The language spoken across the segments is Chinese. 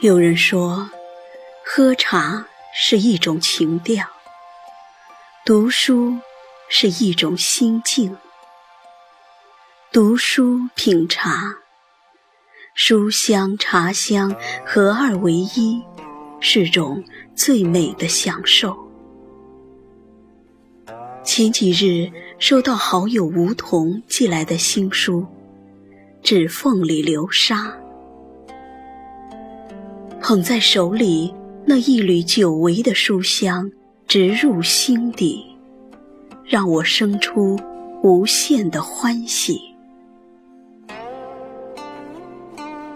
有人说，喝茶是一种情调，读书是一种心境。读书品茶，书香茶香合二为一，是种最美的享受。前几日收到好友梧桐寄来的新书《指缝里流沙》。捧在手里，那一缕久违的书香直入心底，让我生出无限的欢喜。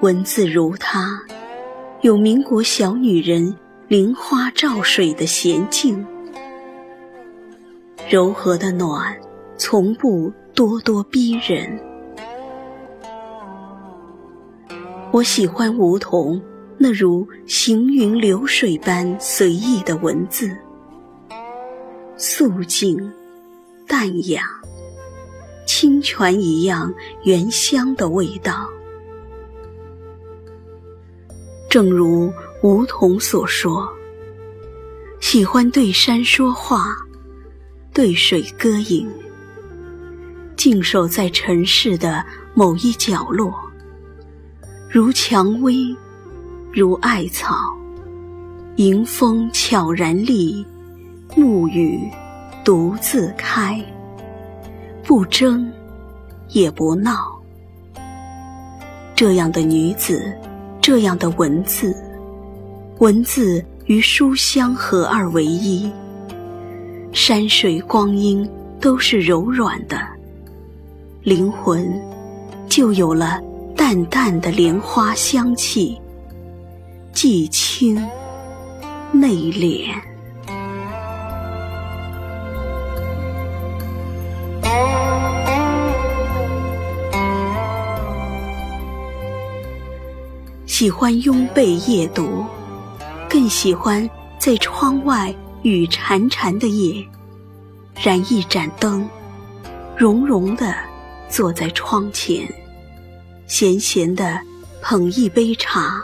文字如它，有民国小女人菱花照水的娴静，柔和的暖，从不咄咄逼人。我喜欢梧桐。那如行云流水般随意的文字，素净、淡雅，清泉一样原香的味道。正如梧桐所说：“喜欢对山说话，对水歌吟，静守在尘世的某一角落，如蔷薇。”如艾草，迎风悄然立，暮雨独自开。不争，也不闹。这样的女子，这样的文字，文字与书香合二为一。山水光阴都是柔软的，灵魂就有了淡淡的莲花香气。既清内敛，喜欢拥被夜读，更喜欢在窗外雨潺潺的夜，燃一盏灯，融融的坐在窗前，闲闲的捧一杯茶。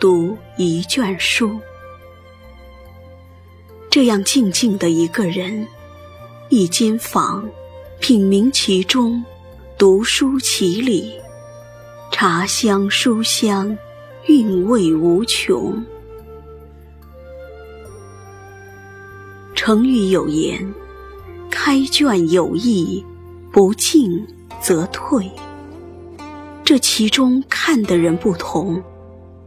读一卷书，这样静静的一个人，一间房，品茗其中，读书其里，茶香书香，韵味无穷。成语有言：“开卷有益，不进则退。”这其中看的人不同。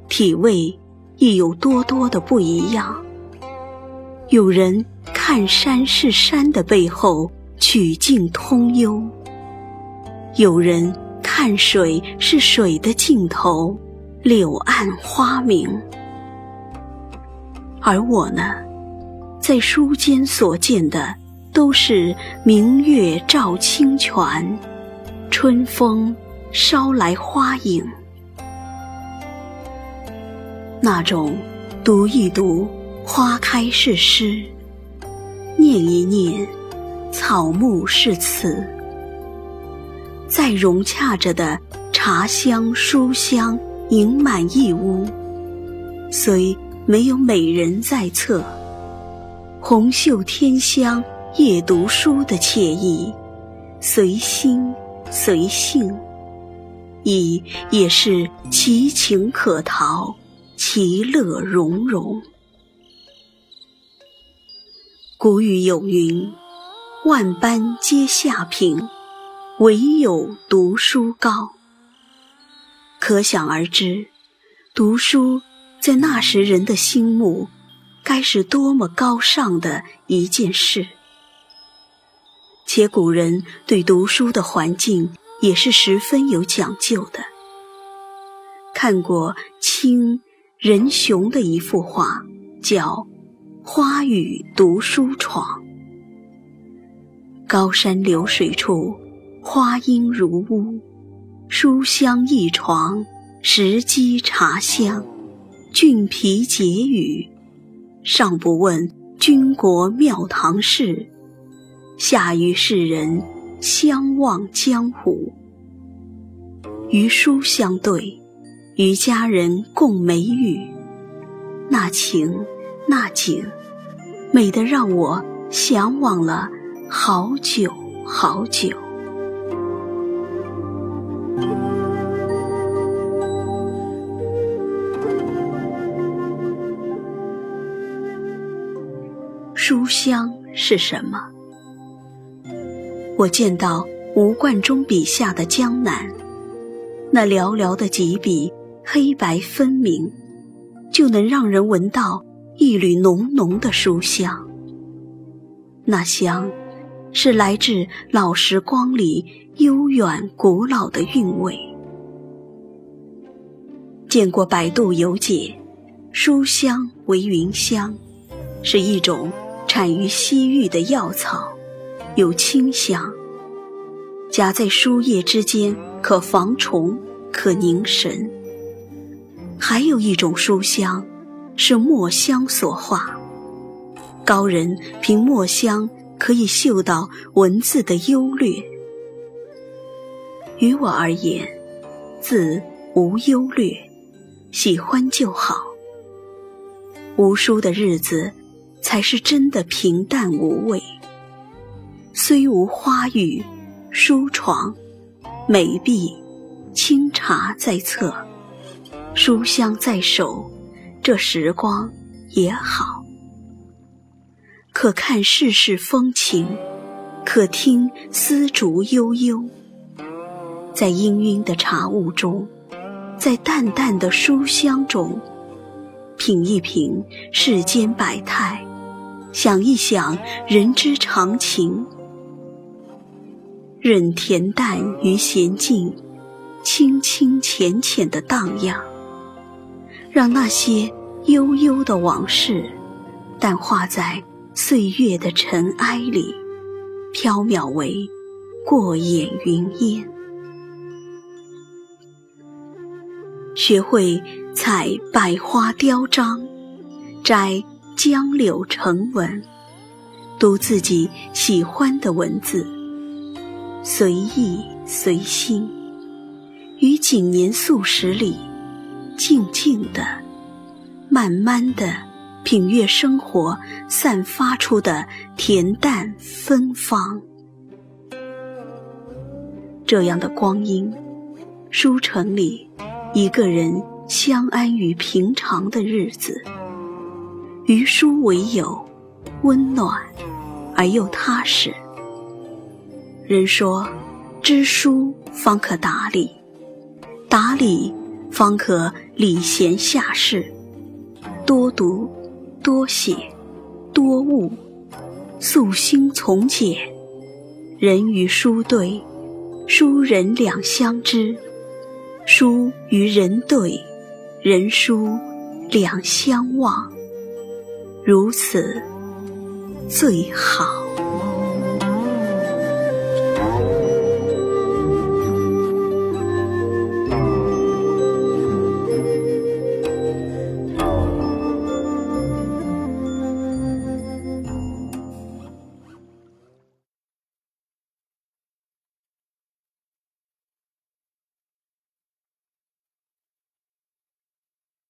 体味亦有多多的不一样。有人看山是山的背后曲径通幽，有人看水是水的尽头柳暗花明。而我呢，在书间所见的都是明月照清泉，春风捎来花影。那种读一读花开是诗，念一念草木是词，再融洽着的茶香书香盈满一屋，虽没有美人在侧，红袖添香夜读书的惬意，随心随性，亦也是其情可陶。其乐融融。古语有云：“万般皆下品，唯有读书高。”可想而知，读书在那时人的心目，该是多么高尚的一件事。且古人对读书的环境也是十分有讲究的。看过清。任雄的一幅画叫《花雨读书床》，高山流水处，花荫如屋，书香一床，石矶茶香，俊皮解语，上不问军国庙堂事，下与世人相望江湖。与书相对。与佳人共梅雨，那情那景，美得让我向往了好久好久。书香是什么？我见到吴冠中笔下的江南，那寥寥的几笔，黑白分明，就能让人闻到一缕浓浓的书香。那香，是来自老时光里悠远古老的韵味。见过百度有解，书香为云香，是一种。产于西域的药草，有清香，夹在书页之间，可防虫，可凝神。还有一种书香，是墨香所化，高人凭墨香可以嗅到文字的优劣。于我而言，字无优劣，喜欢就好。无书的日子。才是真的平淡无味。虽无花语、书床、美壁、清茶在侧，书香在手，这时光也好。可看世事风情，可听丝竹悠悠。在氤氲的茶雾中，在淡淡的书香中，品一品世间百态。想一想人之常情，任恬淡与娴静，清清浅浅的荡漾，让那些悠悠的往事淡化在岁月的尘埃里，飘渺为过眼云烟。学会采百花雕章，摘。江柳成文，读自己喜欢的文字，随意随心，于谨年素食里，静静的、慢慢的品阅生活散发出的恬淡芬芳。这样的光阴，书城里，一个人相安于平常的日子。于书为友，温暖而又踏实。人说，知书方可达理，达理方可礼贤下士。多读，多写，多悟，素心从简。人与书对，书人两相知；书与人对，人书两相望。如此最好。